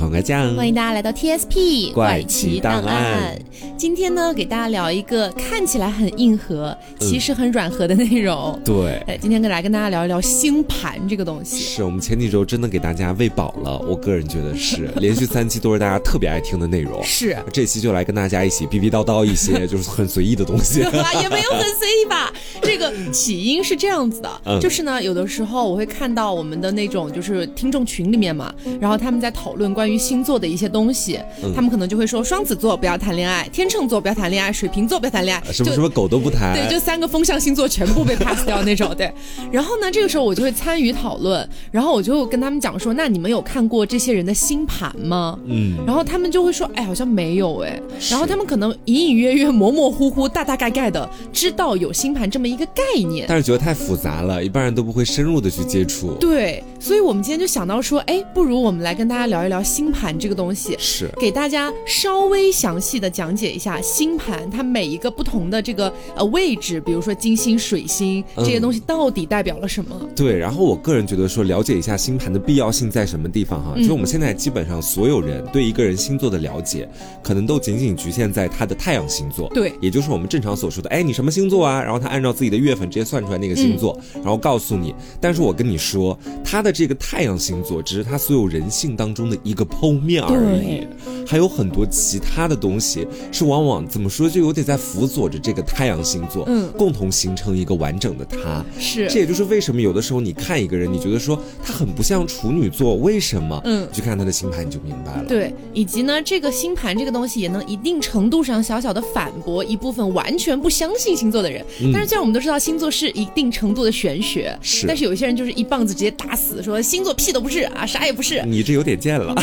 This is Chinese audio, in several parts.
欢迎大家来到 TSP 怪奇档案。今天呢，给大家聊一个看起来很硬核，其实很软核的内容。对，哎，今天来跟大家聊一聊星盘这个东西。是我们前几周真的给大家喂饱了，我个人觉得是，连续三期都是大家特别爱听的内容。是，这期就来跟大家一起逼逼叨叨一些 就是很随意的东西，也没有很随意吧。这个起因是这样子的，就是呢，有的时候我会看到我们的那种就是听众群里面嘛，然后他们在讨论关于星座的一些东西，他们可能就会说双子座不要谈恋爱，天秤座不要谈恋爱，水瓶座不要谈恋爱，什么什么狗都不谈，对，就三个风象星座全部被 pass 掉那种，对。然后呢，这个时候我就会参与讨论，然后我就跟他们讲说，那你们有看过这些人的星盘吗？嗯，然后他们就会说，哎，好像没有哎，然后他们可能隐隐约约、模模糊糊、大大概概的知道有星盘这么一个概念，但是觉得太复杂了，一般人都不会深入的去接触。对，所以我们今天就想到说，哎，不如我们来跟大家聊一聊星盘这个东西，是给大家稍微详细的讲解一下星盘，它每一个不同的这个呃位置，比如说金星、水星这些东西到底代表了什么？对，然后我个人觉得说，了解一下星盘的必要性在什么地方哈？就我们现在基本上所有人对一个人星座的了解，可能都仅仅局限在他的太阳星座，对，也就是我们正常所说的，哎，你什么星座啊？然后他按照自己的月份直接算出来那个星座，然后告诉你。但是我跟你说，他的这个太阳星座只是他所有人性当中的一个剖面而已，还有很多其他的东西是往往怎么说，就有点在辅佐着这个太阳星座，嗯，共同形成一个完整的他。是，这也就是为什么有的时候你看一个人，你觉得说他很不像处女座，为什么？嗯，去看他的星盘你就明白了。对，以及呢，这个星盘这个东西也能一定程度上小小的反驳一部分完全不相信星座的人。但是，既然我们都知道星座是一定程度的玄学，是，但是有些人就是一棒子直接打死，说星座屁都不是啊，啥也不是。你这有点贱了。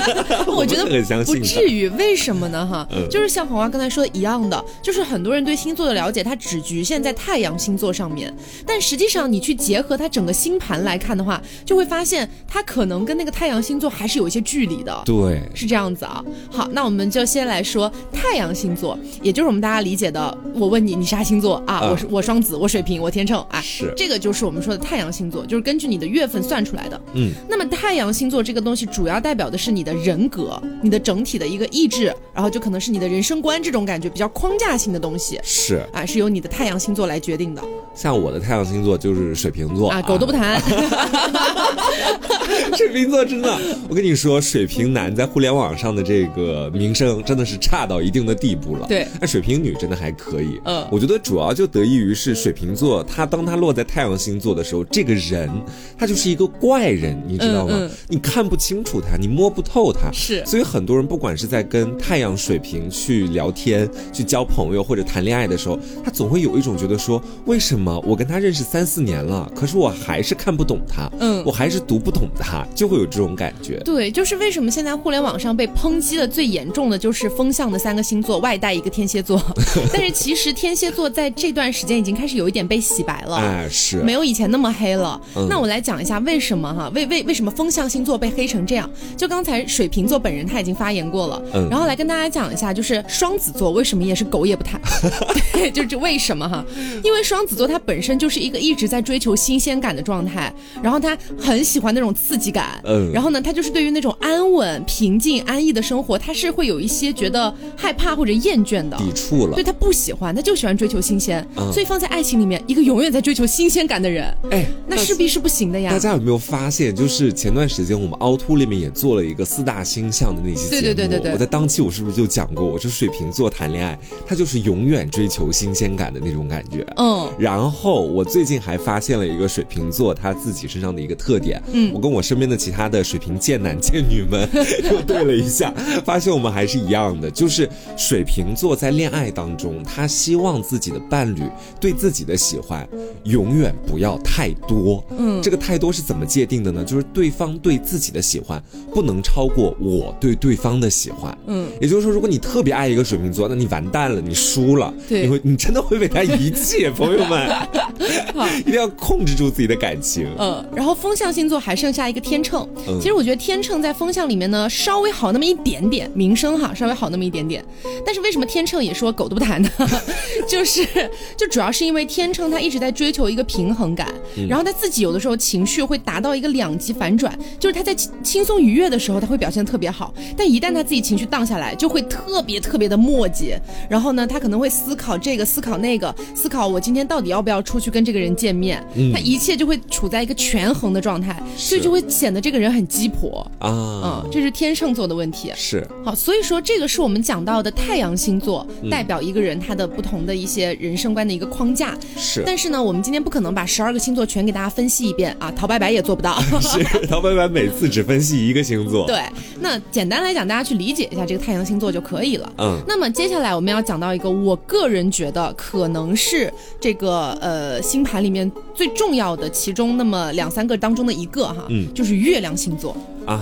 我觉得 不至于，为什么呢？哈，就是像黄花刚才说的一样的，就是很多人对星座的了解，它只局限在太阳星座上面，但实际上你去结合它整个星盘来看的话，就会发现它可能跟那个太阳星座还是有一些距离的。对，是这样子啊。好，那我们就先来说太阳星座，也就是我们大家理解的，我问你，你啥星座啊？我是我双子，我水瓶，我天秤啊。是，这个就是我们说的太阳星座，就是根据你的月份算出来的。嗯，那么太阳星座这个东西主要代表的是你的人格，你的整体的一个意志，然后就可能是你的人生观这种感觉比较框架性的东西。是啊，是由你的太阳星座来决定的。像我的太阳星座就是水瓶座啊，狗都不谈。水瓶座真的，我跟你说，水瓶男在互联网上的这个名声真的是差到一定的地步了。对，那水瓶女真的还可以。嗯，我觉得主要就得益于是水瓶座，他当他落在太阳星座的时候，这个人他就是一个怪人，你知道吗？你看不清楚他，你摸不透他。是，所以很多人不管是在跟太阳水瓶去聊天、去交朋友或者谈恋爱的时候，他总会有一种觉得说，为什么我跟他认识三四年了，可是我还是看不懂他，嗯，我还是读不懂他，就会有这种感觉。对，就是为什么现在互联网上被抨击的最严重的就是风象的三个星座外带一个天蝎座，但是其实天蝎座在这段时间已经开始有一点被洗白了，哎，是没有以前那么黑了。那我来讲一下为什么哈，为为为什么风象星座被黑成这样？就刚才水瓶座本人他已经发言过了，嗯，然后来跟大家讲一下，就是双子座为什么也是狗也不谈，对，就是为什么哈？因为双子座他本身就是一个一直在追求新鲜感的状态，然后他很喜欢那种刺激感，嗯，然后呢，他就是对于那种安稳、平静、安逸的生活，他是会有一些觉得害怕或者厌倦的，抵触了，对他不喜欢，他就喜欢追求新鲜，所以放在爱情里面，一个永远在追求新鲜感的人，哎，那势必是不行的呀。大家有没有发现，就是前段时间我们凹凸里面也做了一个四大星象的那些节目，对对对对对，我在当期我是不是就讲过，我说水瓶座谈恋爱，他就是永远追求新鲜感的那种感觉，嗯，然后我最近还发现了一个水瓶座他自己身上的一个特点，嗯，我跟我身边的其他的水瓶贱男贱女们又 对了一下，发现我们还是一样的，就是水瓶座在恋爱当中，他希望自己的伴侣对自己的喜欢永远不要太多，嗯，这个太多是怎么界定的呢？就是对方对自己的喜欢不能超过我对对方的喜欢，嗯，也就是说，如果你特别爱一个水瓶座，那你完蛋了，你输了，对，你会你真的会被他遗弃，朋友们，一定要控制住自己的感情，嗯，然后风象星座还剩下一个天秤。其实我觉得天秤在风向里面呢，稍微好那么一点点，名声哈稍微好那么一点点。但是为什么天秤也说狗都不谈呢？就是就主要是因为天秤他一直在追求一个平衡感，然后他自己有的时候情绪会达到一个两极反转，就是他在轻松愉悦的时候他会表现特别好，但一旦他自己情绪荡下来，就会特别特别的磨叽。然后呢，他可能会思考这个，思考那个，思考我今天到底要不要出去跟这个人见面。他一切就会处在一个权衡的状态，所以就会显得这个人很鸡婆啊。嗯，这是天秤座的问题。是好，所以说这个是我们讲到的太阳星座代表一个人他的不同的一些人生观的一个框架。是，但是呢，我们今天不可能把十二个星座全给大家分析一遍啊，陶白白也做不到。是，陶白白每次只分析一个星座。对，那简单来讲，大家去理解一下这个太阳星座就可以了。嗯，那么接下来我们要讲到一个，我个人觉得可能是这个呃星盘里面最重要的其中那么两三个当中的一个哈，嗯，就是月亮星座啊。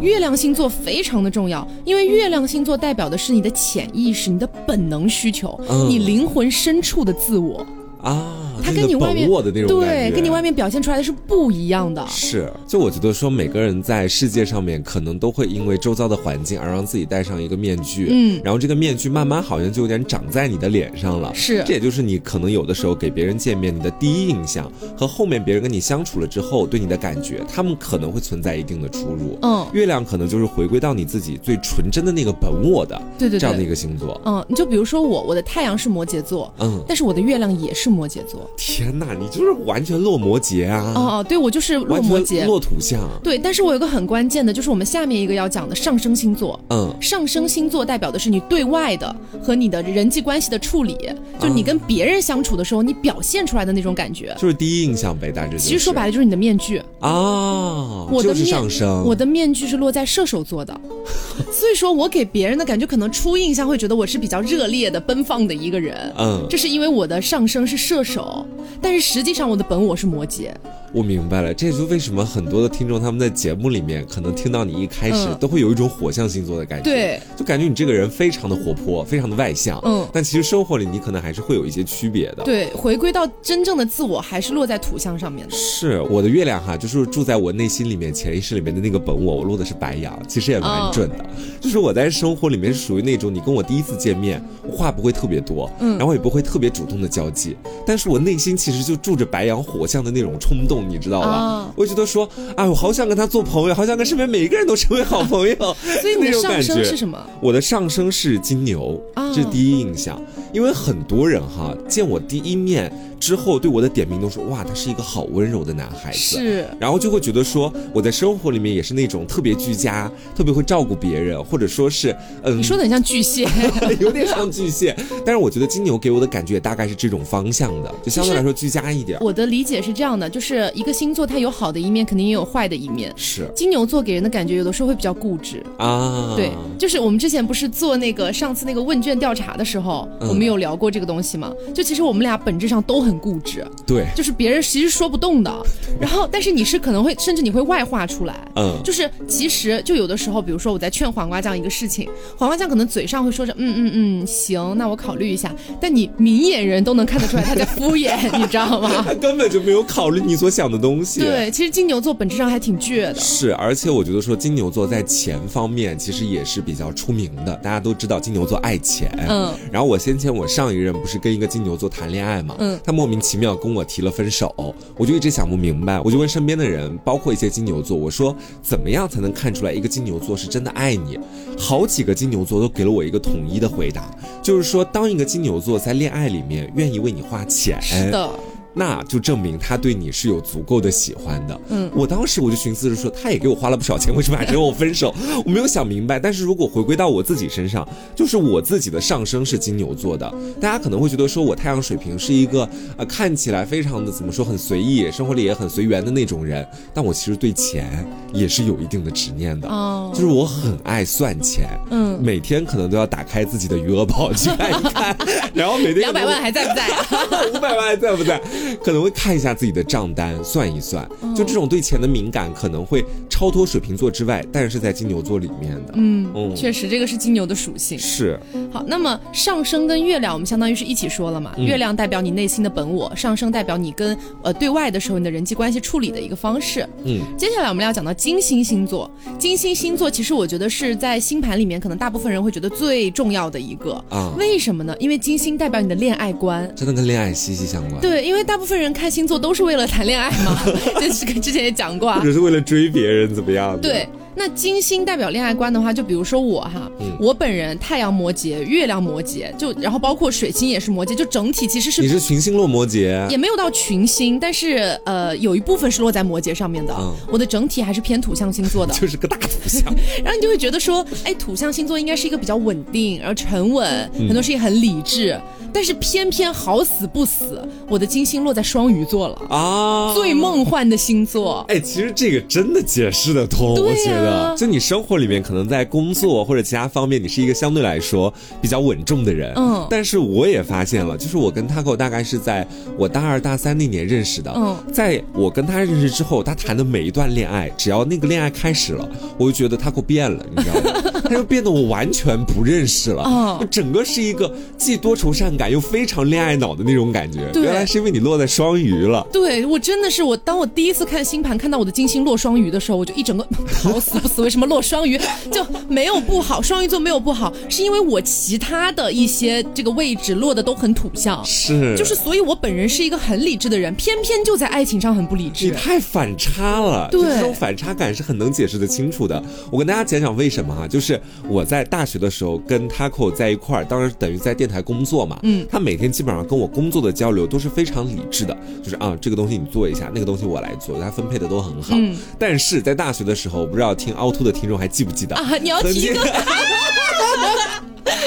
月亮星座非常的重要，因为月亮星座代表的是你的潜意识、你的本能需求、你灵魂深处的自我啊。它跟你外面的那种对，跟你外面表现出来的是不一样的。是，就我觉得说，每个人在世界上面，可能都会因为周遭的环境而让自己戴上一个面具，嗯，然后这个面具慢慢好像就有点长在你的脸上了。是，这也就是你可能有的时候给别人见面，你的第一印象和后面别人跟你相处了之后对你的感觉，他们可能会存在一定的出入。嗯，月亮可能就是回归到你自己最纯真的那个本我的，对对，这样的一个星座。嗯，你就比如说我，我的太阳是摩羯座，嗯，但是我的月亮也是摩羯座。天呐，你就是完全落摩羯啊！哦哦，对我就是落摩羯，落土象。对，但是我有个很关键的，就是我们下面一个要讲的上升星座。嗯，上升星座代表的是你对外的和你的人际关系的处理，就你跟别人相处的时候，你表现出来的那种感觉，就是第一印象呗，大致。其实说白了就是你的面具啊，我的上升，我的面具是落在射手座的，所以说我给别人的感觉可能初印象会觉得我是比较热烈的、奔放的一个人。嗯，这是因为我的上升是射手。但是实际上，我的本我是摩羯。我明白了，这就为什么很多的听众他们在节目里面可能听到你一开始都会有一种火象星座的感觉，对，就感觉你这个人非常的活泼，非常的外向，嗯，但其实生活里你可能还是会有一些区别的。对，回归到真正的自我，还是落在土象上面的。是我的月亮哈，就是住在我内心里面、潜意识里面的那个本我，我落的是白羊，其实也蛮准的。就是我在生活里面是属于那种，你跟我第一次见面，话不会特别多，嗯，然后也不会特别主动的交际，但是我内心其实就住着白羊火象的那种冲动，你知道吧？我觉得说，哎，我好想跟他做朋友，好想跟身边每一个人都成为好朋友。所以你的上升是什么？我的上升是金牛，这是第一印象。因为很多人哈见我第一面。之后对我的点评都说哇，他是一个好温柔的男孩子，是，然后就会觉得说我在生活里面也是那种特别居家、特别会照顾别人，或者说是嗯，你说的很像巨蟹，有点像巨蟹，但是我觉得金牛给我的感觉大概是这种方向的，就相对来说居家一点。我的理解是这样的，就是一个星座它有好的一面，肯定也有坏的一面。是金牛座给人的感觉有的时候会比较固执啊，对，就是我们之前不是做那个上次那个问卷调查的时候，我们有聊过这个东西吗？就其实我们俩本质上都很。固执，对，就是别人其实说不动的，然后但是你是可能会，甚至你会外化出来，嗯，就是其实就有的时候，比如说我在劝黄瓜酱一个事情，黄瓜酱可能嘴上会说着嗯嗯嗯行，那我考虑一下，但你明眼人都能看得出来他在敷衍，你知道吗？他根本就没有考虑你所想的东西。对，其实金牛座本质上还挺倔的。是，而且我觉得说金牛座在钱方面其实也是比较出名的，大家都知道金牛座爱钱，嗯，然后我先前我上一任不是跟一个金牛座谈恋爱嘛，嗯，他莫名其妙跟我提了分手，我就一直想不明白，我就问身边的人，包括一些金牛座，我说怎么样才能看出来一个金牛座是真的爱你？好几个金牛座都给了我一个统一的回答，就是说当一个金牛座在恋爱里面愿意为你花钱，是的。那就证明他对你是有足够的喜欢的。嗯，我当时我就寻思着说，他也给我花了不少钱，为什么还跟我分手？我没有想明白。但是如果回归到我自己身上，就是我自己的上升是金牛座的，大家可能会觉得说我太阳水瓶是一个呃看起来非常的怎么说很随意，生活里也很随缘的那种人，但我其实对钱也是有一定的执念的。哦，就是我很爱算钱。嗯，每天可能都要打开自己的余额宝去看一看，然后每天两百万还在不在？五百万还在不在？可能会看一下自己的账单，算一算，就这种对钱的敏感，可能会。超脱水瓶座之外，但是在金牛座里面的。嗯嗯，确实这个是金牛的属性。是。好，那么上升跟月亮，我们相当于是一起说了嘛？月亮代表你内心的本我，上升代表你跟呃对外的时候你的人际关系处理的一个方式。嗯，接下来我们要讲到金星星座。金星星座其实我觉得是在星盘里面可能大部分人会觉得最重要的一个啊。为什么呢？因为金星代表你的恋爱观，真的跟恋爱息息相关。对，因为大部分人看星座都是为了谈恋爱嘛，这是跟之前也讲过，啊，就是为了追别人怎么样？对。那金星代表恋爱观的话，就比如说我哈，我本人太阳摩羯，月亮摩羯，就然后包括水星也是摩羯，就整体其实是你是群星落摩羯，也没有到群星，但是呃有一部分是落在摩羯上面的。我的整体还是偏土象星座的，就是个大土象。然后你就会觉得说，哎，土象星座应该是一个比较稳定，然后沉稳，很多事情很理智。但是偏偏好死不死，我的金星落在双鱼座了啊，最梦幻的星座。哎，其实这个真的解释得通，我觉得。就你生活里面可能在工作或者其他方面，你是一个相对来说比较稳重的人。嗯。但是我也发现了，就是我跟他狗大概是在我大二大三那年认识的。嗯。在我跟他认识之后，他谈的每一段恋爱，只要那个恋爱开始了，我就觉得他给我变了，你知道吗？他就变得我完全不认识了。嗯。整个是一个既多愁善感。又非常恋爱脑的那种感觉，原来是因为你落在双鱼了。对我真的是我，当我第一次看星盘，看到我的金星落双鱼的时候，我就一整个 好死不死，为什么落双鱼就没有不好？双鱼座没有不好，是因为我其他的一些这个位置落的都很土象，是就是，所以我本人是一个很理智的人，偏偏就在爱情上很不理智。你太反差了，对，这种反差感是很能解释的清楚的。我跟大家讲讲为什么哈，就是我在大学的时候跟 Taco 在一块儿，当时等于在电台工作嘛，嗯。他每天基本上跟我工作的交流都是非常理智的，就是啊，这个东西你做一下，那个东西我来做，他分配的都很好。嗯，但是在大学的时候，我不知道听凹凸的听众还记不记得啊？你要 提一个，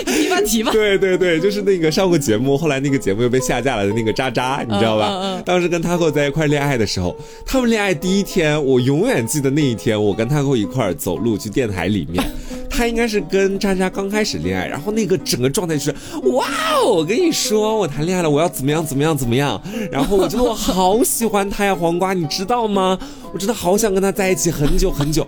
提吧提吧。对对对，就是那个上过节目，后来那个节目又被下架了的那个渣渣，你知道吧？当时跟他和在一块恋爱的时候，他们恋爱第一天，我永远记得那一天，我跟他和一块走路去电台里面。他 应该是跟渣渣刚开始恋爱，然后那个整个状态就是哇哦！我跟你说，我谈恋爱了，我要怎么样怎么样怎么样。然后我觉得我好喜欢他呀，黄瓜，你知道吗？我真的好想跟他在一起很久很久。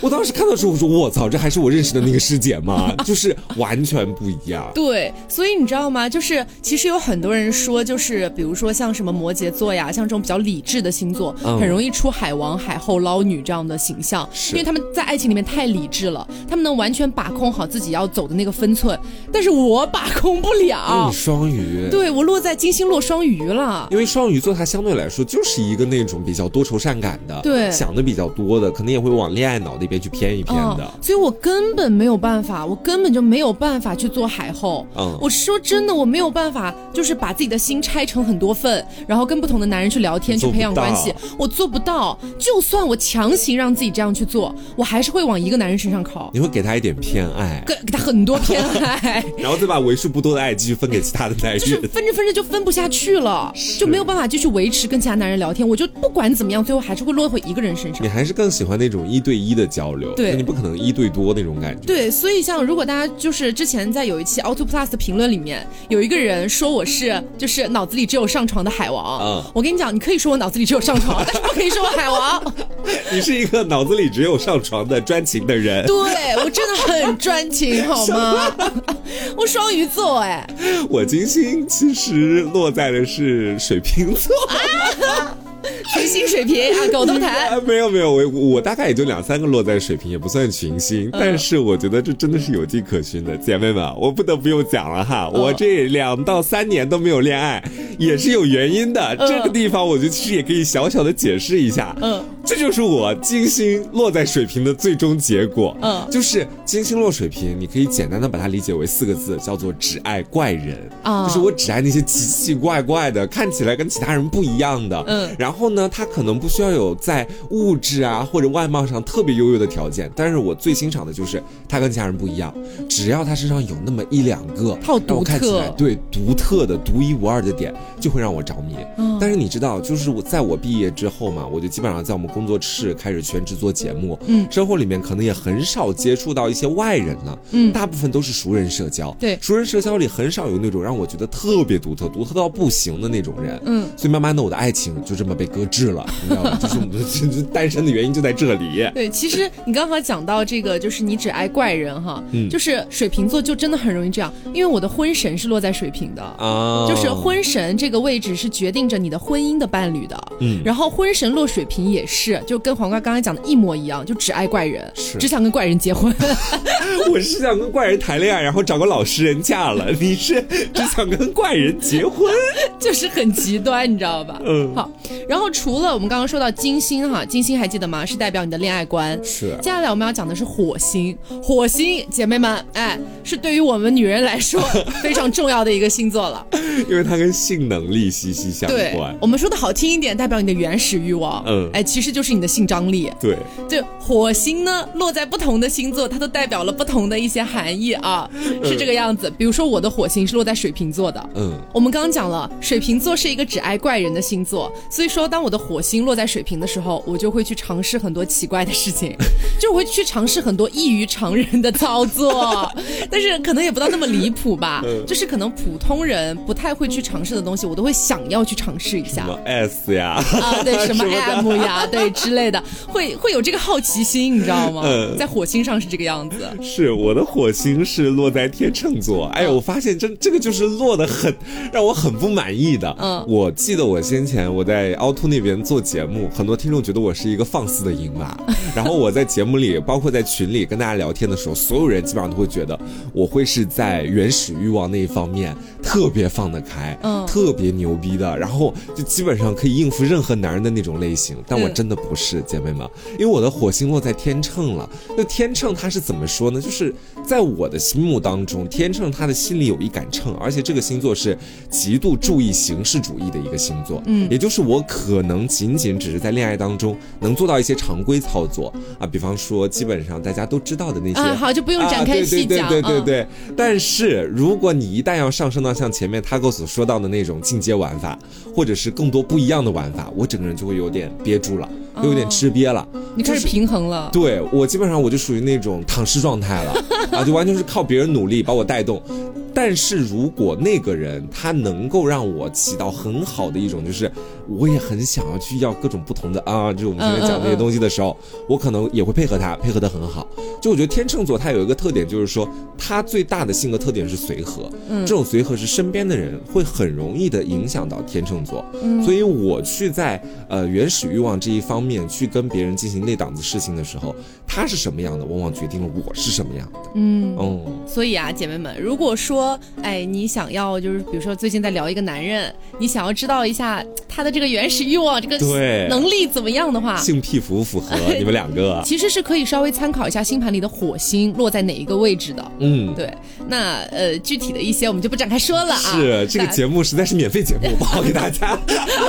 我当时看到时候，我说我操，这还是我认识的那个师姐吗？就是完全不一样。对，所以你知道吗？就是其实有很多人说，就是比如说像什么摩羯座呀，像这种比较理智的星座，很容易出海王、海后、捞女这样的形象，因为他们在爱情里面太理智了，他们能完全把控好自己要走的那个分寸。但是我把控不了。双鱼。对我落在金星落双鱼了。因为双鱼座它相对来说就是一个那种比较多愁善感的，对，想的比较多的，可能也会往恋爱脑那。边去偏一偏的，所以我根本没有办法，我根本就没有办法去做海后。嗯，我说真的，我没有办法，就是把自己的心拆成很多份，然后跟不同的男人去聊天，去培养关系，我做不到。就算我强行让自己这样去做，我还是会往一个男人身上靠。你会给他一点偏爱，给给他很多偏爱，然后再把为数不多的爱继续分给其他的男人，就是分着分着就分不下去了，就没有办法继续维持跟其他男人聊天。我就不管怎么样，最后还是会落回一个人身上。你还是更喜欢那种一对一的。交流，对，你不可能一对多那种感觉。对，所以像如果大家就是之前在有一期 Auto Plus 的评论里面，有一个人说我是就是脑子里只有上床的海王。嗯，我跟你讲，你可以说我脑子里只有上床，但是不可以说我海王。你是一个脑子里只有上床的专情的人。对我真的很专情，好吗？我双鱼座，哎，我金星其实落在的是水瓶座。群星水平啊，狗都谈。没有没有，我我大概也就两三个落在水平，也不算群星。但是我觉得这真的是有迹可循的，姐妹们，我不得不用讲了哈。我这两到三年都没有恋爱，也是有原因的。这个地方我觉得其实也可以小小的解释一下。嗯，这就是我金星落在水平的最终结果。嗯，就是金星落水平，你可以简单的把它理解为四个字，叫做只爱怪人。啊，就是我只爱那些奇奇怪怪的，看起来跟其他人不一样的。嗯，然后呢？他可能不需要有在物质啊或者外貌上特别优越的条件，但是我最欣赏的就是他跟其他人不一样，只要他身上有那么一两个，好独特，对独特的独一无二的点，就会让我着迷。但是你知道，就是我在我毕业之后嘛，我就基本上在我们工作室开始全职做节目，嗯，生活里面可能也很少接触到一些外人了，嗯，大部分都是熟人社交，对，熟人社交里很少有那种让我觉得特别独特、独特到不行的那种人，嗯，所以慢慢的我的爱情就这么被搁置了，你知道吗？就是我们 单身的原因就在这里。对，其实你刚刚讲到这个，就是你只爱怪人哈，嗯，就是水瓶座就真的很容易这样，因为我的婚神是落在水瓶的啊，就是婚神这个位置是决定着你的婚姻的伴侣的，嗯，然后婚神落水瓶也是，就跟黄瓜刚才讲的一模一样，就只爱怪人，是只想跟怪人结婚。我是想跟怪人谈恋爱，然后找个老实人嫁了。你是只想跟怪人结婚，就是很极端，你知道吧？嗯，好。然后除了我们刚刚说到金星哈，金星还记得吗？是代表你的恋爱观。是。接下来我们要讲的是火星，火星姐妹们，哎，是对于我们女人来说非常重要的一个星座了，因为它跟性能力息息相关。对，我们说的好听一点，代表你的原始欲望。嗯，哎，其实就是你的性张力。对。就火星呢，落在不同的星座，它都代表了不同的一些含义啊，是这个样子。比如说我的火星是落在水瓶座的。嗯。我们刚刚讲了，水瓶座是一个只爱怪人的星座，所以说当我的火星落在水瓶的时候，我就会去尝试很多奇怪的事情，就会去尝试很多异于常人的操作，但是可能也不到那么离谱吧，就是可能普通人不太会去尝试的东西，我都会想要去尝试一下。什么 S 呀？啊，对，什么 M 呀，对之类的，会会有这个好奇心，你知道吗？在火星上是这个样子。是我的火星是落在天秤座，哎呦，我发现这这个就是落的很让我很不满意的。嗯，我记得我先前我在凹凸那边做节目，很多听众觉得我是一个放肆的鹰马，然后我在节目里，包括在群里跟大家聊天的时候，所有人基本上都会觉得我会是在原始欲望那一方面特别放得开，嗯，特别牛逼的，然后就基本上可以应付任何男人的那种类型。但我真的不是，姐妹们，因为我的火星落在天秤了。那天秤它是怎么说呢？就是在我的心目当中，天秤他的心里有一杆秤，而且这个星座是极度注意形式主义的一个星座。嗯，也就是我可能仅仅只是在恋爱当中能做到一些常规操作啊，比方说基本上大家都知道的那些。啊，好，就不用展开细讲。对对对对对。但是如果你一旦要上升到像前面他哥所说到的那种进阶玩法，或者是更多不一样的玩法，我整个人就会有点憋住了，有点吃瘪了。你开始平衡了。对我基本上我就属于那种躺尸状态了啊，就完全是靠别人努力把我带动。但是如果那个人他能够让我起到很好的一种，就是我也很想要去要各种不同的啊，就我们今天讲这些东西的时候，我可能也会配合他，配合的很好。就我觉得天秤座他有一个特点，就是说他最大的性格特点是随和，嗯，这种随和是身边的人会很容易的影响到天秤座，嗯，所以我去在呃原始欲望这一方面去跟别人进行那档子事情的时候，他是什么样的，往往决定了我是什么样的，嗯哦，所以啊，姐妹们，如果说哎你想要就是比如说最近在聊一个男人，你想要知道一下他的这个原始欲望这个对能力怎么样的话，性癖符不符合 你们两个？其实是可以稍微参考一下星盘。里的火星落在哪一个位置的？嗯，对，那呃，具体的一些我们就不展开说了啊。是这个节目实在是免费节目，不好给大家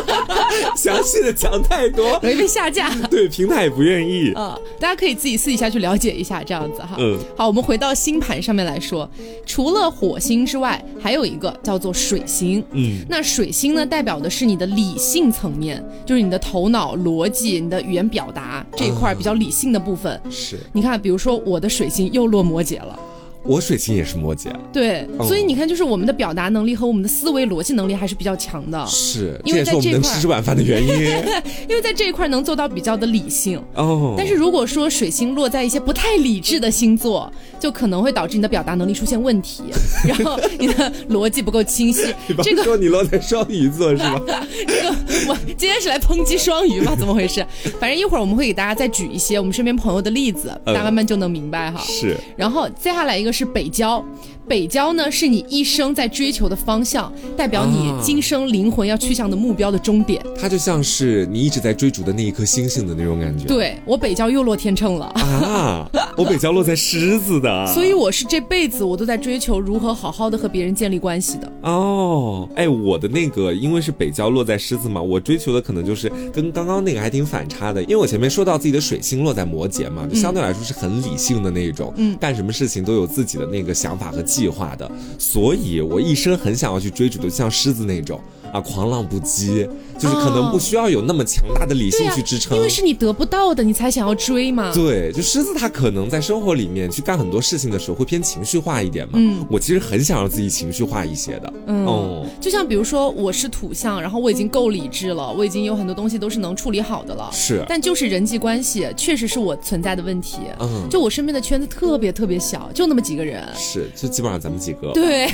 详细的讲太多，容易被下架。对，平台也不愿意。嗯，大家可以自己私底下去了解一下，这样子哈。嗯，好，我们回到星盘上面来说，除了火星之外，还有一个叫做水星。嗯，那水星呢，代表的是你的理性层面，就是你的头脑、逻辑、你的语言表达这一块比较理性的部分。是，你看，比如。说我的水星又落摩羯了。我水星也是摩羯，对，所以你看，就是我们的表达能力和我们的思维逻辑能力还是比较强的。是，因为在这块吃晚饭的原因，因为在这一块能做到比较的理性。哦，但是如果说水星落在一些不太理智的星座，就可能会导致你的表达能力出现问题，然后你的逻辑不够清晰。这个说你落在双鱼座是吧？这个我今天是来抨击双鱼吗？怎么回事？反正一会儿我们会给大家再举一些我们身边朋友的例子，大家慢慢就能明白哈。是，然后接下来一个。是北郊。北郊呢，是你一生在追求的方向，代表你今生灵魂要去向的目标的终点。它就像是你一直在追逐的那一颗星星的那种感觉。对我北郊又落天秤了啊！我北郊落在狮子的，所以我是这辈子我都在追求如何好好的和别人建立关系的。哦，哎，我的那个因为是北郊落在狮子嘛，我追求的可能就是跟刚刚那个还挺反差的，因为我前面说到自己的水星落在摩羯嘛，就相对来说是很理性的那种，嗯，干什么事情都有自己的那个想法和计划的，所以我一生很想要去追逐的，像狮子那种。啊，狂浪不羁，就是可能不需要有那么强大的理性去支撑，因为是你得不到的，你才想要追嘛。对，就狮子他可能在生活里面去干很多事情的时候会偏情绪化一点嘛。嗯，我其实很想让自己情绪化一些的。嗯，就像比如说我是土象，然后我已经够理智了，我已经有很多东西都是能处理好的了。是，但就是人际关系确实是我存在的问题。嗯，就我身边的圈子特别特别小，就那么几个人。是，就基本上咱们几个。对，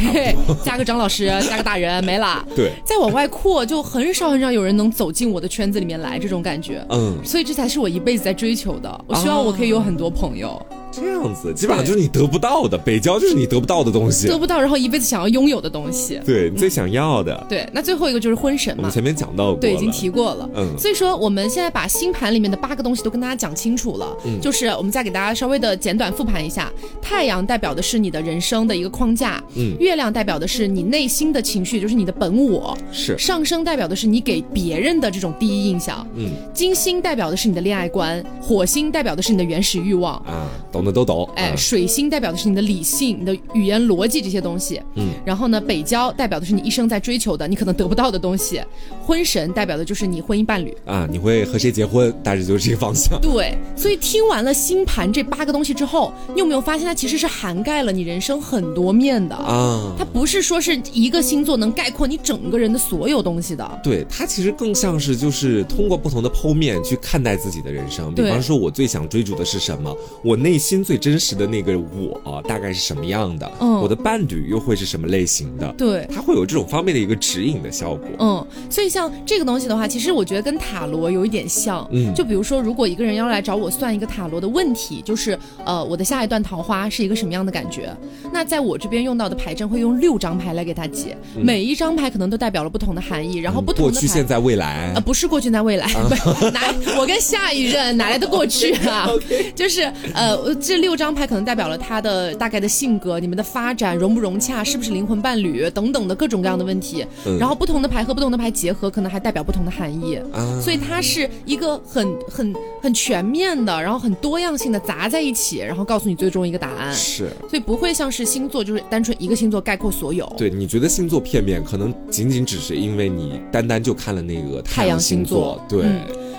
加个张老师，加个大人，没了。对，再往外扩，就很少很少有人能走进我的圈子里面来，这种感觉。嗯，所以这才是我一辈子在追求的。我希望我可以有很多朋友。这样子，基本上就是你得不到的，北郊就是你得不到的东西，得不到，然后一辈子想要拥有的东西，对你最想要的。对，那最后一个就是婚神嘛，前面讲到过，对，已经提过了。嗯，所以说我们现在把星盘里面的八个东西都跟大家讲清楚了，嗯，就是我们再给大家稍微的简短复盘一下：太阳代表的是你的人生的一个框架，嗯，月亮代表的是你内心的情绪，就是你的本我，是。上升代表的是你给别人的这种第一印象，嗯，金星代表的是你的恋爱观，火星代表的是你的原始欲望，啊，懂的都懂，哎。水星代表的是你的理性、你的语言逻辑这些东西，嗯，然后呢，北郊代表的是你一生在追求的、你可能得不到的东西，婚神代表的就是你婚姻伴侣啊，你会和谁结婚，大致就是这个方向。对，所以听完了星盘这八个东西之后，你有没有发现它其实是涵盖了你人生很多面的啊？它不是说是一个星座能概括你整个人的所有东西的。对，它其实更像是就是通过不同的剖面去看待自己的人生。比方说，我最想追逐的是什么？我内心最真实的那。个我大概是什么样的？嗯，我的伴侣又会是什么类型的？对，它会有这种方面的一个指引的效果。嗯，所以像这个东西的话，其实我觉得跟塔罗有一点像。嗯，就比如说，如果一个人要来找我算一个塔罗的问题，就是呃，我的下一段桃花是一个什么样的感觉？那在我这边用到的牌阵会用六张牌来给他解，每一张牌可能都代表了不同的含义，然后不同的过去、现在、未来啊，不是过去、现在、未来，哪我跟下一任哪来的过去啊？就是呃，这六张牌可能。代表了他的大概的性格，你们的发展融不融洽，是不是灵魂伴侣等等的各种各样的问题。然后不同的牌和不同的牌结合，可能还代表不同的含义。所以它是一个很很很全面的，然后很多样性的砸在一起，然后告诉你最终一个答案。是，所以不会像是星座，就是单纯一个星座概括所有。对，你觉得星座片面，可能仅仅只是因为你单单就看了那个太阳星座。对。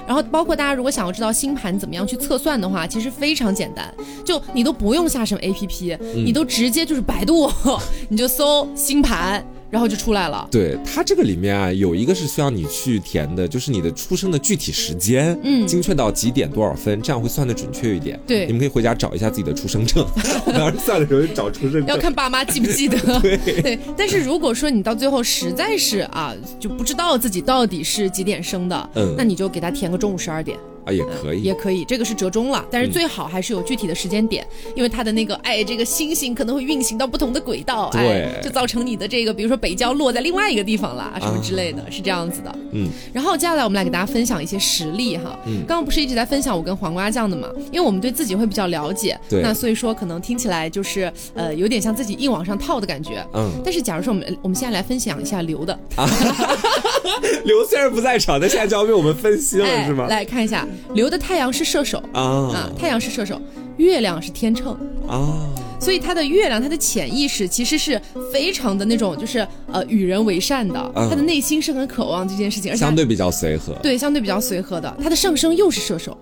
然后，包括大家如果想要知道星盘怎么样去测算的话，其实非常简单，就你都不用下什么 A P P，你都直接就是百度，你就搜星盘。然后就出来了。对它这个里面啊，有一个是需要你去填的，就是你的出生的具体时间，嗯，精确到几点多少分，这样会算的准确一点。对，你们可以回家找一下自己的出生证。当时算的时候就找出生证，要看爸妈记不记得。对对。但是如果说你到最后实在是啊，就不知道自己到底是几点生的，嗯，那你就给他填个中午十二点。啊，也可以，也可以，这个是折中了，但是最好还是有具体的时间点，因为它的那个，哎，这个星星可能会运行到不同的轨道，哎，就造成你的这个，比如说北郊落在另外一个地方了，什么之类的，是这样子的。嗯，然后接下来我们来给大家分享一些实例哈。嗯，刚刚不是一直在分享我跟黄瓜酱的嘛？因为我们对自己会比较了解，对，那所以说可能听起来就是呃有点像自己硬往上套的感觉。嗯，但是假如说我们我们现在来分享一下刘的，刘虽然不在场，但现在就要为我们分析了，是吗？来看一下刘的太阳。是射手啊，太阳是射手，月亮是天秤啊，所以他的月亮，他的潜意识其实是非常的那种，就是呃与人为善的，他的内心是很渴望这件事情，而且相对比较随和，对，相对比较随和的，他的上升又是射手。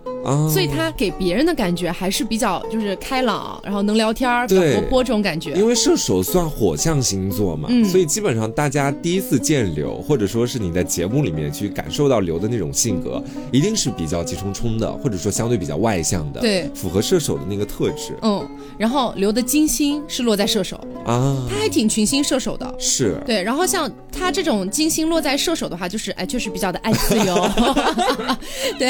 所以他给别人的感觉还是比较就是开朗，然后能聊天儿，比较活泼这种感觉。因为射手算火象星座嘛，所以基本上大家第一次见刘，或者说是你在节目里面去感受到刘的那种性格，一定是比较急冲冲的，或者说相对比较外向的，对，符合射手的那个特质。嗯，然后留的金星是落在射手啊，他还挺群星射手的，是对。然后像他这种金星落在射手的话，就是哎，确实比较的爱自由，对，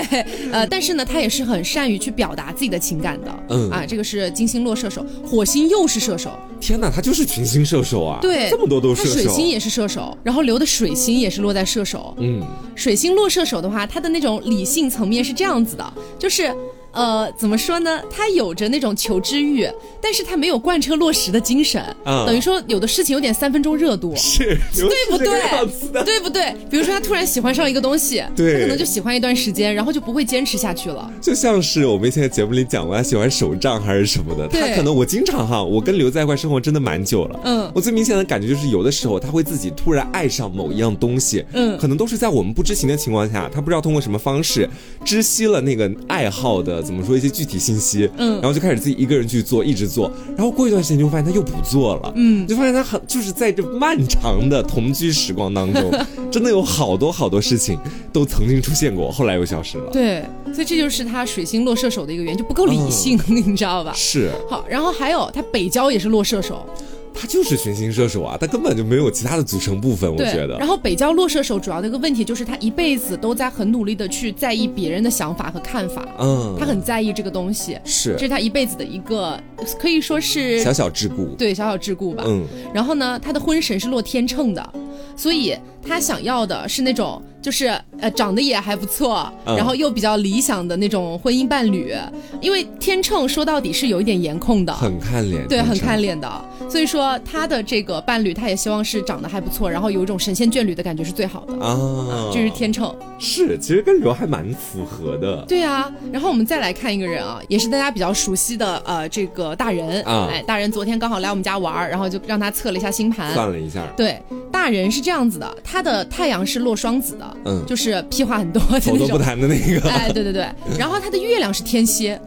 呃，但是呢，他也。也是很善于去表达自己的情感的，嗯啊，这个是金星落射手，火星又是射手，天哪，他就是群星射手啊！对，这么多都是。水星也是射手，然后留的水星也是落在射手，嗯，水星落射手的话，他的那种理性层面是这样子的，就是。呃，怎么说呢？他有着那种求知欲，但是他没有贯彻落实的精神，等于说有的事情有点三分钟热度，是 对不对？对不对？比如说他突然喜欢上一个东西，对，他可能就喜欢一段时间，然后就不会坚持下去了。就像是我们以前节目里讲过，他喜欢手账还是什么的，他可能我经常哈，我跟刘在一块生活真的蛮久了，嗯，我最明显的感觉就是有的时候他会自己突然爱上某一样东西，嗯，可能都是在我们不知情的情况下，他不知道通过什么方式知悉了那个爱好的。怎么说一些具体信息，嗯，然后就开始自己一个人去做，一直做，然后过一段时间就发现他又不做了，嗯，就发现他很就是在这漫长的同居时光当中，真的有好多好多事情都曾经出现过，后来又消失了。对，所以这就是他水星落射手的一个原因，就不够理性，你知道吧？是。好，然后还有他北郊也是落射手。他就是群星射手啊，他根本就没有其他的组成部分，我觉得。然后北郊落射手主要的一个问题就是他一辈子都在很努力的去在意别人的想法和看法，嗯，他很在意这个东西，是，这是他一辈子的一个可以说是小小桎梏，对，小小桎梏吧。嗯。然后呢，他的婚神是落天秤的，所以他想要的是那种。就是呃长得也还不错，然后又比较理想的那种婚姻伴侣，因为天秤说到底是有一点颜控的，很看脸，对，很看脸的，所以说他的这个伴侣他也希望是长得还不错，然后有一种神仙眷侣的感觉是最好的。啊，这是天秤，是，其实跟刘还蛮符合的，对啊，然后我们再来看一个人啊，也是大家比较熟悉的呃这个大人啊，哎，大人昨天刚好来我们家玩，然后就让他测了一下星盘，算了一下，对，大人是这样子的，他的太阳是落双子的。嗯，就是屁话很多的那种，不谈的那个。哎，对对对，然后他的月亮是天蝎。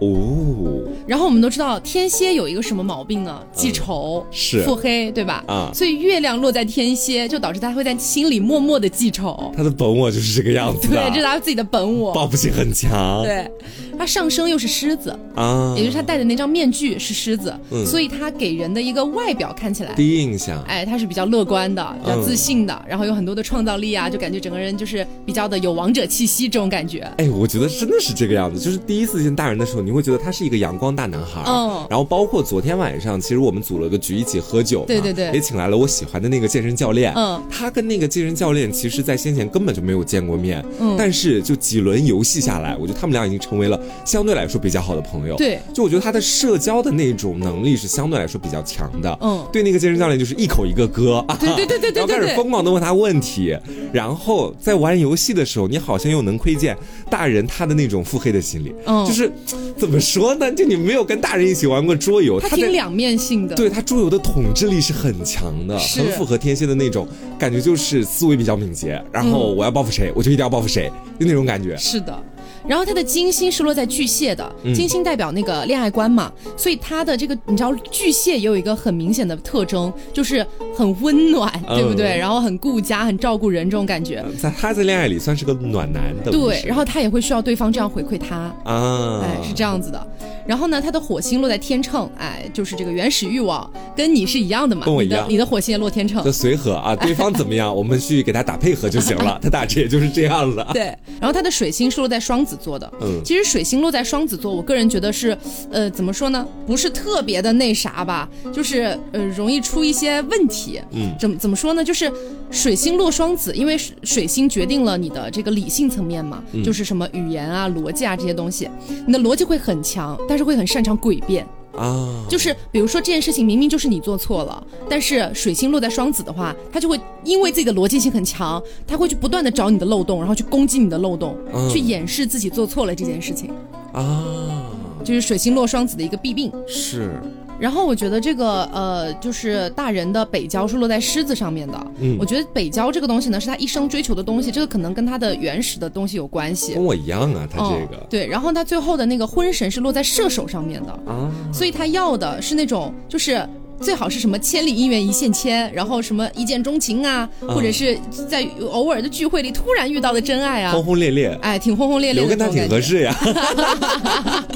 哦，然后我们都知道天蝎有一个什么毛病呢？记仇，是腹黑，对吧？啊，所以月亮落在天蝎，就导致他会在心里默默的记仇。他的本我就是这个样子，对，这是他自己的本我，报复性很强。对，他上升又是狮子啊，也就是他戴的那张面具是狮子，所以他给人的一个外表看起来第一印象，哎，他是比较乐观的，比较自信的，然后有很多的创造力啊，就感觉整个人就是比较的有王者气息这种感觉。哎，我觉得真的是这个样子，就是第一次见大人的时候。你会觉得他是一个阳光大男孩，嗯，然后包括昨天晚上，其实我们组了个局一起喝酒，对对对，也请来了我喜欢的那个健身教练，嗯，他跟那个健身教练其实，在先前根本就没有见过面，嗯，但是就几轮游戏下来，我觉得他们俩已经成为了相对来说比较好的朋友，对，就我觉得他的社交的那种能力是相对来说比较强的，嗯，对那个健身教练就是一口一个哥，对对对对对，然后开始疯狂的问他问题，然后在玩游戏的时候，你好像又能窥见大人他的那种腹黑的心理，嗯，就是怎么说呢？就你没有跟大人一起玩过桌游，他挺两面性的。对他桌游的统治力是很强的，很符合天蝎的那种感觉，就是思维比较敏捷。然后我要报复谁，我就一定要报复谁，就那种感觉。是的。然后他的金星是落在巨蟹的，金星代表那个恋爱观嘛，所以他的这个你知道巨蟹也有一个很明显的特征，就是很温暖，对不对？然后很顾家，很照顾人这种感觉。在他在恋爱里算是个暖男的。对，然后他也会需要对方这样回馈他啊，哎，是这样子的。然后呢，他的火星落在天秤，哎，就是这个原始欲望跟你是一样的嘛，跟我一样。你的火星也落天秤，就随和啊，对方怎么样，我们去给他打配合就行了。他大致也就是这样了。对，然后他的水星是落在双子。座的，嗯，其实水星落在双子座，我个人觉得是，呃，怎么说呢？不是特别的那啥吧，就是呃，容易出一些问题，嗯，怎么怎么说呢？就是水星落双子，因为水星决定了你的这个理性层面嘛，就是什么语言啊、逻辑啊这些东西，你的逻辑会很强，但是会很擅长诡辩。啊，就是比如说这件事情明明就是你做错了，但是水星落在双子的话，他就会因为自己的逻辑性很强，他会去不断的找你的漏洞，然后去攻击你的漏洞，去掩饰自己做错了这件事情。啊，就是水星落双子的一个弊病。是。然后我觉得这个呃，就是大人的北郊是落在狮子上面的。嗯，我觉得北郊这个东西呢，是他一生追求的东西，这个可能跟他的原始的东西有关系。跟我一样啊，他这个。对，然后他最后的那个婚神是落在射手上面的啊，所以他要的是那种就是最好是什么千里姻缘一线牵，然后什么一见钟情啊，或者是在偶尔的聚会里突然遇到的真爱啊，轰轰烈烈，哎，挺轰轰烈烈的。刘跟他挺合适呀。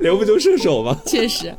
留不就射手吗？确实。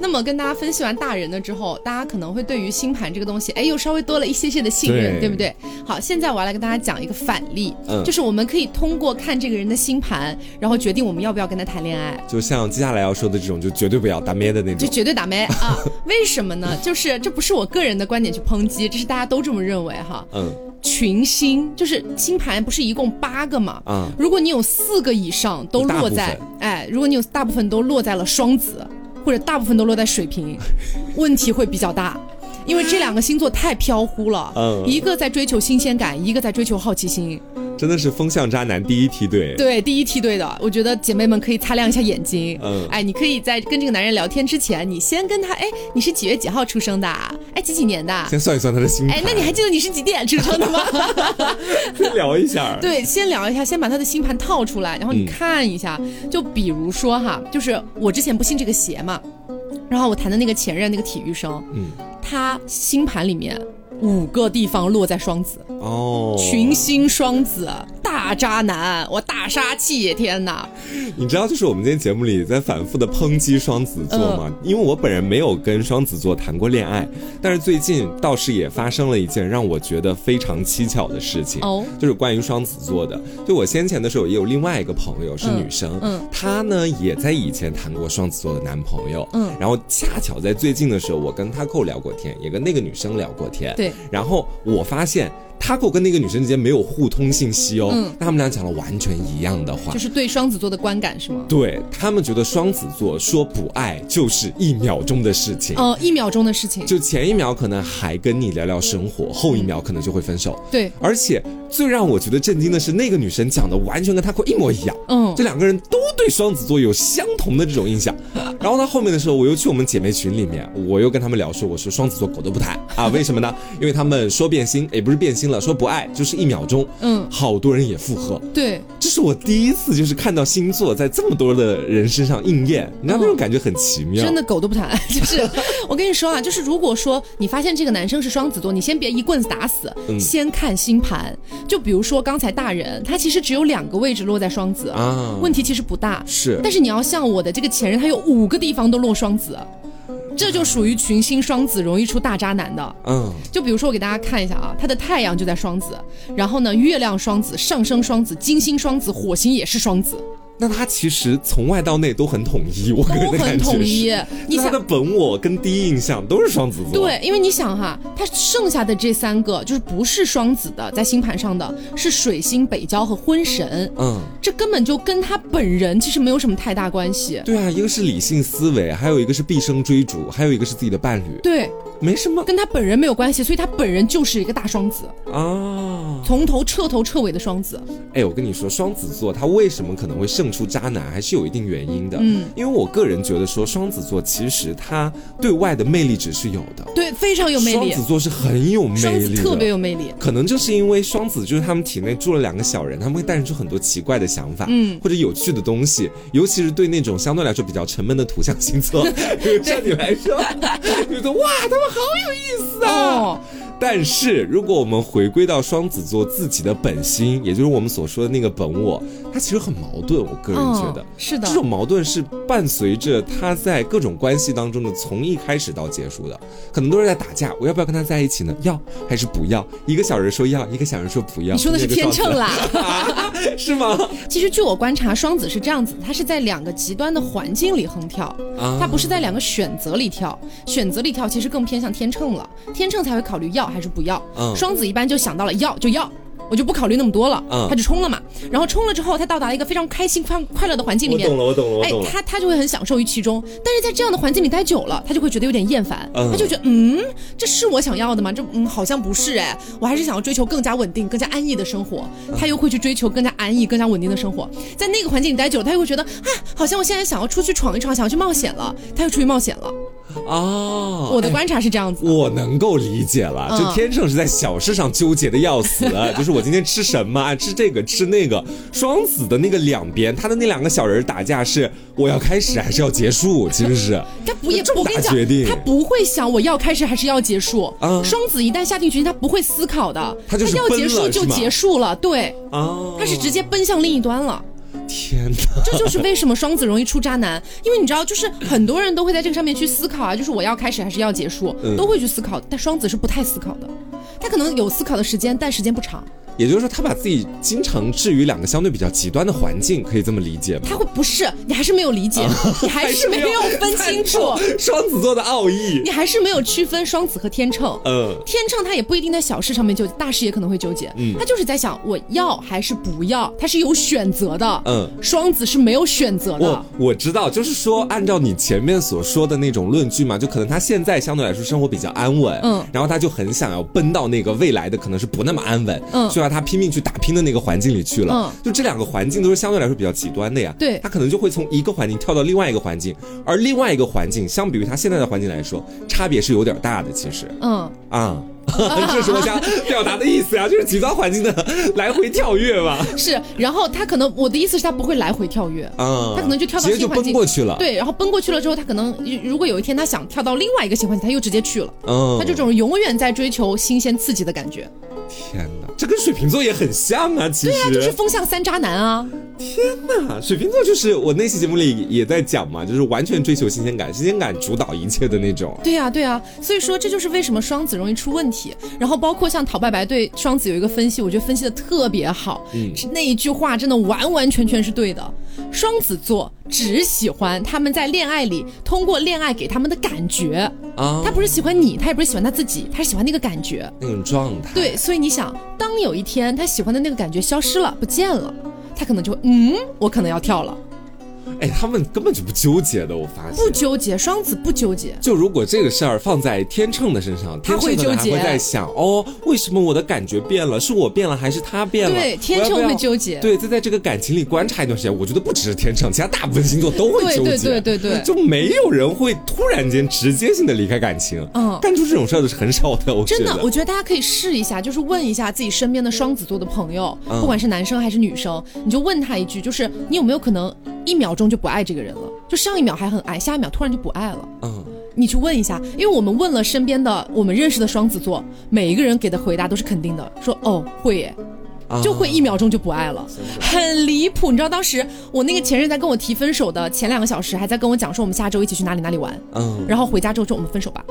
那么跟大家分析完大人的之后，大家可能会对于星盘这个东西，哎，又稍微多了一些些的信任，对不对？好，现在我要来跟大家讲一个反例，嗯，就是我们可以通过看这个人的星盘，然后决定我们要不要跟他谈恋爱。就像接下来要说的这种，就绝对不要打咩的那种，就绝对打咩啊？为什么呢？就是这不是我个人的观点去抨击，这是大家都这么认为哈。嗯。群星，就是星盘不是一共八个嘛？啊，如果你有四个以上都落在，哎，如果你有大部分都落在了双子，或者大部分都落在水瓶，问题会比较大。因为这两个星座太飘忽了，嗯，一个在追求新鲜感，一个在追求好奇心，真的是风向渣男第一梯队。对，第一梯队的，我觉得姐妹们可以擦亮一下眼睛。嗯，哎，你可以在跟这个男人聊天之前，你先跟他，哎，你是几月几号出生的？哎，几几年的？先算一算他的星盘。哎，那你还记得你是几点出生的吗？先聊一下。对，先聊一下，先把他的星盘套出来，然后你看一下。就比如说哈，就是我之前不信这个邪嘛。然后我谈的那个前任，那个体育生，嗯，他星盘里面五个地方落在双子，哦，群星双子。大渣男，我大杀器！天哪，你知道，就是我们今天节目里在反复的抨击双子座吗？因为我本人没有跟双子座谈过恋爱，但是最近倒是也发生了一件让我觉得非常蹊跷的事情，哦，就是关于双子座的。就我先前的时候也有另外一个朋友是女生，嗯，她呢也在以前谈过双子座的男朋友，嗯，然后恰巧在最近的时候，我跟他扣聊过天，也跟那个女生聊过天，对，然后我发现。他跟我跟那个女生之间没有互通信息哦，那他们俩讲了完全一样的话，就是对双子座的观感是吗？对他们觉得双子座说不爱就是一秒钟的事情，哦，一秒钟的事情，就前一秒可能还跟你聊聊生活，后一秒可能就会分手。对，而且最让我觉得震惊的是，那个女生讲的完全跟他一模一样。嗯，这两个人都对双子座有相同的这种印象。然后到后面的时候，我又去我们姐妹群里面，我又跟他们聊说，我说双子座狗都不谈啊，为什么呢？因为他们说变心，也不是变心。说不爱就是一秒钟，嗯，好多人也附和，对，这是我第一次就是看到星座在这么多的人身上应验，你知道那种感觉很奇妙。真的狗都不谈，就是我跟你说啊，就是如果说你发现这个男生是双子座，你先别一棍子打死，先看星盘。就比如说刚才大人，他其实只有两个位置落在双子啊，问题其实不大，是。但是你要像我的这个前任，他有五个地方都落双子。这就属于群星双子容易出大渣男的，嗯，就比如说我给大家看一下啊，他的太阳就在双子，然后呢，月亮双子，上升双子，金星双子，火星也是双子。那他其实从外到内都很统一，我个人的感觉是，他的本我跟第一印象都是双子座。对，因为你想哈，他剩下的这三个就是不是双子的，在星盘上的是水星、北交和婚神。嗯，这根本就跟他本人其实没有什么太大关系。对啊，一个是理性思维，还有一个是毕生追逐，还有一个是自己的伴侣。对，没什么，跟他本人没有关系，所以他本人就是一个大双子啊，从头彻头彻尾的双子。哎，我跟你说，双子座他为什么可能会胜出渣男，还是有一定原因的。嗯，因为我个人觉得说，双子座其实他对外的魅力值是有的，对，非常有魅力。双子座是很有魅力，特别有魅力。可能就是因为双子就是他们体内住了两个小人，他们会诞生出很多奇怪的想法，嗯，或者有趣的东西，尤其是对那种相对来说比较沉闷的土象星座，像你来说，觉得哇，他们好有意思啊。但是，如果我们回归到双子座自己的本心，也就是我们所说的那个本我，它其实很矛盾。我个人觉得是的，这种矛盾是伴随着他在各种关系当中的从一开始到结束的，可能都是在打架。我要不要跟他在一起呢？要还是不要？一个小人说要，一个小人说不要。你说的是天秤啦，是吗？其实据我观察，双子是这样子，他是在两个极端的环境里横跳，他不是在两个选择里跳。选择里跳其实更偏向天秤了，天秤才会考虑要。还是不要，双子一般就想到了要就要。我就不考虑那么多了，他就冲了嘛。然后冲了之后，他到达了一个非常开心、快快乐的环境里面。我懂了，我懂了，哎，他他就会很享受于其中。但是在这样的环境里待久了，他就会觉得有点厌烦。他就觉得，嗯，这是我想要的吗？这嗯，好像不是哎。我还是想要追求更加稳定、更加安逸的生活。他又会去追求更加安逸、更加稳定的生活。在那个环境里待久了，他又会觉得，啊，好像我现在想要出去闯一闯，想要去冒险了。他又出去冒险了。哦，我的观察是这样子。我能够理解了，就天秤是在小事上纠结的要死，就是我今天吃什么。啊，吃这个吃那个，双子的那个两边，他的那两个小人打架是我要开始还是要结束？其实是他不也我跟你讲，他不会想我要开始还是要结束。啊，双子一旦下定决心，他不会思考的，他就要结束就结束了。对，啊，他是直接奔向另一端了。天哪，这就是为什么双子容易出渣男，因为你知道，就是很多人都会在这个上面去思考啊，就是我要开始还是要结束，都会去思考，但双子是不太思考的，他可能有思考的时间，但时间不长。也就是说，他把自己经常置于两个相对比较极端的环境，可以这么理解吗？他会不是，你还是没有理解，你还是没有分清楚双子座的奥义，你还是没有区分双子和天秤。嗯，天秤他也不一定在小事上面纠结，大事也可能会纠结。嗯，他就是在想我要还是不要，他是有选择的。嗯，双子是没有选择的。我我知道，就是说按照你前面所说的那种论据嘛，就可能他现在相对来说生活比较安稳，嗯，然后他就很想要奔到那个未来的可能是不那么安稳，嗯，就要他拼命去打拼的那个环境里去了，嗯，就这两个环境都是相对来说比较极端的呀，对，他可能就会从一个环境跳到另外一个环境，而另外一个环境相比于他现在的环境来说，差别是有点大的，其实，嗯。啊。这是我想表达的意思呀，就是极端环境的来回跳跃吧。是，然后他可能我的意思是他不会来回跳跃，嗯，他可能就跳到新环境过去了。对，然后奔过去了之后，他可能如果有一天他想跳到另外一个新环境，他又直接去了。嗯，他这种永远在追求新鲜刺激的感觉。天哪，这跟水瓶座也很像啊！其实对啊，就是风向三渣男啊！天哪，水瓶座就是我那期节目里也在讲嘛，就是完全追求新鲜感，新鲜感主导一切的那种。对呀，对呀，所以说这就是为什么双子容易出问题。然后包括像陶白白对双子有一个分析，我觉得分析的特别好。嗯，那一句话真的完完全全是对的。双子座只喜欢他们在恋爱里通过恋爱给他们的感觉啊，他不是喜欢你，他也不是喜欢他自己，他是喜欢那个感觉，那种状态。对，所以。你想，当有一天他喜欢的那个感觉消失了、不见了，他可能就嗯，我可能要跳了。哎，他们根本就不纠结的，我发现不纠结，双子不纠结。就如果这个事儿放在天秤的身上，他会纠结，会在想哦，为什么我的感觉变了？是我变了还是他变了？对，天秤会纠结。对，在在这个感情里观察一段时间，我觉得不只是天秤，其他大部分星座都会纠结。对对对对，就没有人会突然间直接性的离开感情。嗯，干出这种事儿的是很少的。我真的，我觉得大家可以试一下，就是问一下自己身边的双子座的朋友，不管是男生还是女生，你就问他一句，就是你有没有可能一秒钟就不爱这个人了？就上一秒还很爱，下一秒突然就不爱了。嗯，你去问一下，因为我们问了身边的我们认识的双子座，每一个人给的回答都是肯定的，说哦会耶。就会一秒钟就不爱了，很离谱。你知道当时我那个前任在跟我提分手的前两个小时，还在跟我讲说我们下周一起去哪里哪里玩。嗯，然后回家之后说我们分手吧。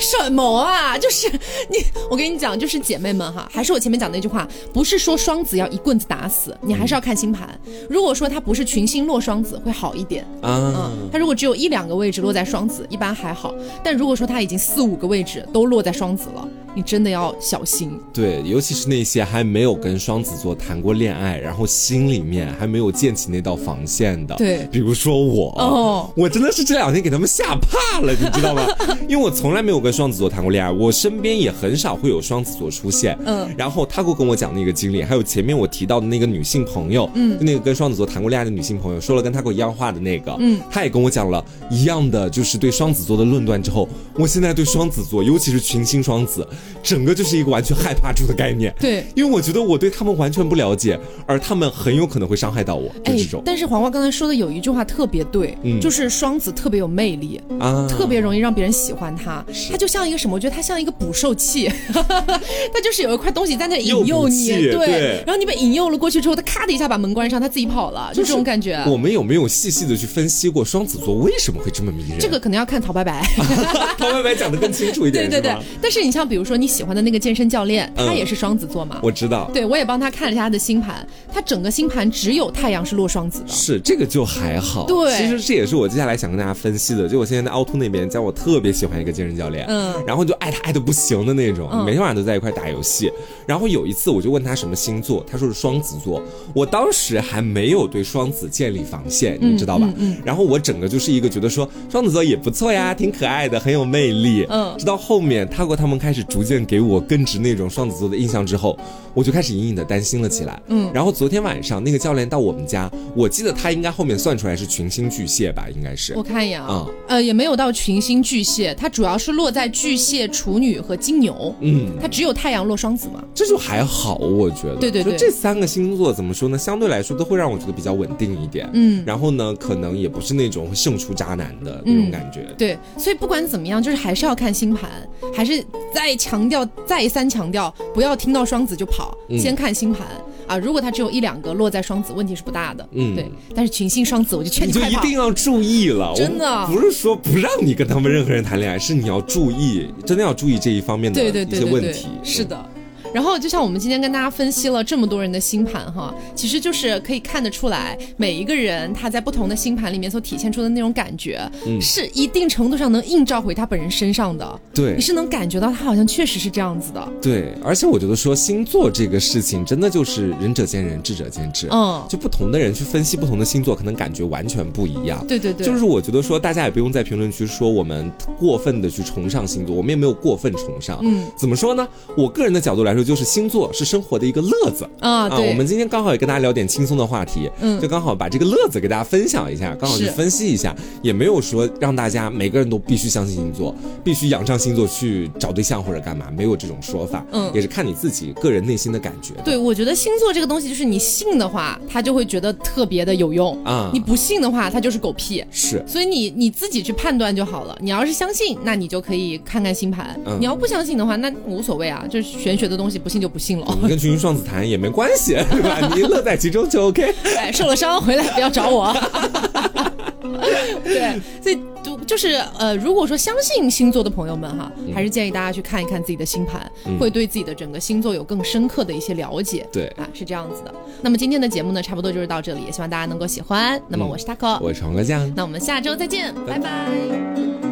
什么啊？就是你，我跟你讲，就是姐妹们哈，还是我前面讲那句话，不是说双子要一棍子打死，你还是要看星盘。如果说他不是群星落双子，会好一点。啊，他如果只有一两个位置落在双子，一般还好。但如果说他已经四五个位置都落在双子了。你真的要小心，对，尤其是那些还没有跟双子座谈过恋爱，然后心里面还没有建起那道防线的，对，比如说我，哦，我真的是这两天给他们吓怕了，你知道吗？因为我从来没有跟双子座谈过恋爱，我身边也很少会有双子座出现，嗯，然后他给我跟我讲那个经历，还有前面我提到的那个女性朋友，嗯，那个跟双子座谈过恋爱的女性朋友，说了跟他跟我一样话的那个，嗯，他也跟我讲了一样的，就是对双子座的论断之后，我现在对双子座，尤其是群星双子。整个就是一个完全害怕住的概念，对，因为我觉得我对他们完全不了解，而他们很有可能会伤害到我，哎这种。但是黄瓜刚才说的有一句话特别对，嗯，就是双子特别有魅力啊，特别容易让别人喜欢他，他就像一个什么？我觉得他像一个捕兽器，他就是有一块东西在那引诱你，对，然后你被引诱了过去之后，他咔的一下把门关上，他自己跑了，就这种感觉。我们有没有细细的去分析过双子座为什么会这么迷人？这个可能要看陶白白，陶白白讲的更清楚一点，对对对。但是你像比如说你喜欢的那个健身教练，他也是双子座嘛？我知道。对，我也帮他看了一下他的星盘，他整个星盘只有太阳是落双子的。是这个就还好。对，其实这也是我接下来想跟大家分析的。就我现在在凹凸那边，讲我特别喜欢一个健身教练，嗯，然后就爱他爱的不行的那种，每天晚上都在一块打游戏。然后有一次我就问他什么星座，他说是双子座。我当时还没有对双子建立防线，你知道吧？嗯。然后我整个就是一个觉得说双子座也不错呀，挺可爱的，很有魅力。嗯。直到后面他和他们开始逐渐给我根植那种双子座的印象之后，我就开始隐隐的担心了起来。嗯，然后昨天晚上那个教练到我们家，我记得他应该后面算出来是群星巨蟹吧，应该是。我看一眼啊，呃，也没有到群星巨蟹，它主要是落在巨蟹、处女和金牛。嗯，它只有太阳落双子嘛，这就还好，我觉得。对对对，这三个星座怎么说呢？相对来说都会让我觉得比较稳定一点。嗯，然后呢，可能也不是那种会胜出渣男的那种感觉。对，所以不管怎么样，就是还是要看星盘，还是再强调再三强调。不要听到双子就跑，先看星盘啊！如果他只有一两个落在双子，问题是不大的。嗯，对。但是群星双子，我就劝你就一定要注意了。真的不是说不让你跟他们任何人谈恋爱，是你要注意，真的要注意这一方面的一些问题。是的。然后就像我们今天跟大家分析了这么多人的星盘哈，其实就是可以看得出来，每一个人他在不同的星盘里面所体现出的那种感觉，是一定程度上能映照回他本人身上的。对，你是能感觉到他好像确实是这样子的。对，而且我觉得说星座这个事情，真的就是仁者见仁，智者见智。嗯，就不同的人去分析不同的星座，可能感觉完全不一样。对对对，就是我觉得说，大家也不用在评论区说我们过分的去崇尚星座，我们也没有过分崇尚。嗯，怎么说呢？我个人的角度来说，就是星座是生活的一个乐子啊。啊，我们今天刚好也跟大家聊点轻松的话题，嗯，就刚好把这个乐子给大家分享一下，刚好去分析一下，也没有说让大家每个人都必须相信星座，必须仰仗星座去找对象或者干嘛，没有这种说法。嗯，也是看你自己个人内心的感觉。对，我觉得星座这个东西，就是你信的话，他就会觉得特别的有用啊；你不信的话，他就是狗屁。是，所以你你自己去判断就好了。你要是相信，那你就可以看看星盘；你要不相信的话，那无所谓啊，就是玄学的东东西，不信就不信了。你跟群星双子谈也没关系，对吧？你乐在其中就 OK。哎，受了伤回来不要找我。对，所以就就是呃，如果说相信星座的朋友们哈，还是建议大家去看一看自己的星盘，会对自己的整个星座有更深刻的一些了解。对啊，是这样子的。那么今天的节目呢，差不多就是到这里，也希望大家能够喜欢。那么我是 taco，我是黄哥酱，那我们下周再见，拜拜。